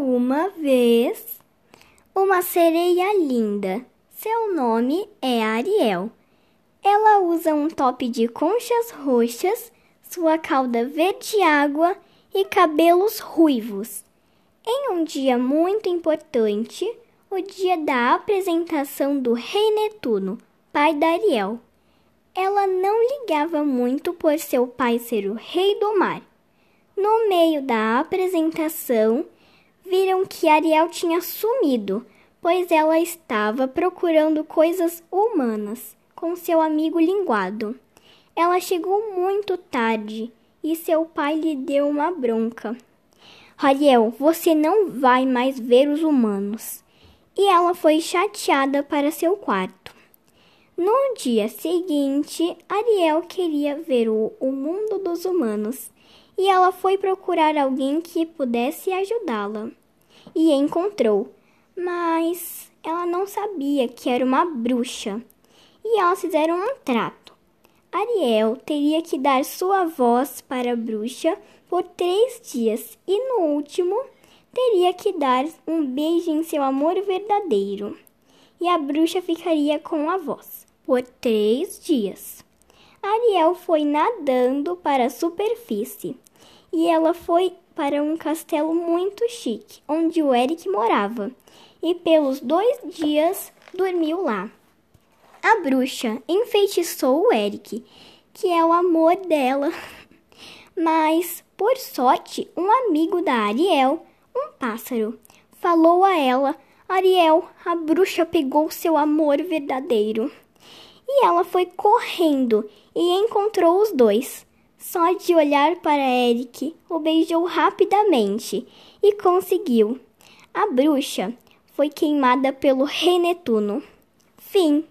uma vez uma sereia linda. Seu nome é Ariel. Ela usa um top de conchas roxas, sua cauda verde água e cabelos ruivos. Em um dia muito importante, o dia da apresentação do rei Netuno, pai da Ariel. Ela não ligava muito por seu pai ser o rei do mar. No meio da apresentação, viram que Ariel tinha sumido, pois ela estava procurando coisas humanas com seu amigo linguado. Ela chegou muito tarde e seu pai lhe deu uma bronca. Ariel, você não vai mais ver os humanos. E ela foi chateada para seu quarto. No dia seguinte, Ariel queria ver o, o mundo dos humanos e ela foi procurar alguém que pudesse ajudá-la. E encontrou, mas ela não sabia que era uma bruxa. E elas fizeram um trato. Ariel teria que dar sua voz para a bruxa por três dias e no último teria que dar um beijo em seu amor verdadeiro. E a bruxa ficaria com a voz por três dias. Ariel foi nadando para a superfície e ela foi para um castelo muito chique, onde o Eric morava, e pelos dois dias dormiu lá. A bruxa enfeitiçou o Eric, que é o amor dela. Mas, por sorte, um amigo da Ariel, um pássaro, falou a ela: Ariel, a bruxa pegou seu amor verdadeiro. E ela foi correndo e encontrou os dois. Só de olhar para Eric, o beijou rapidamente e conseguiu. A bruxa foi queimada pelo rei Netuno. Fim.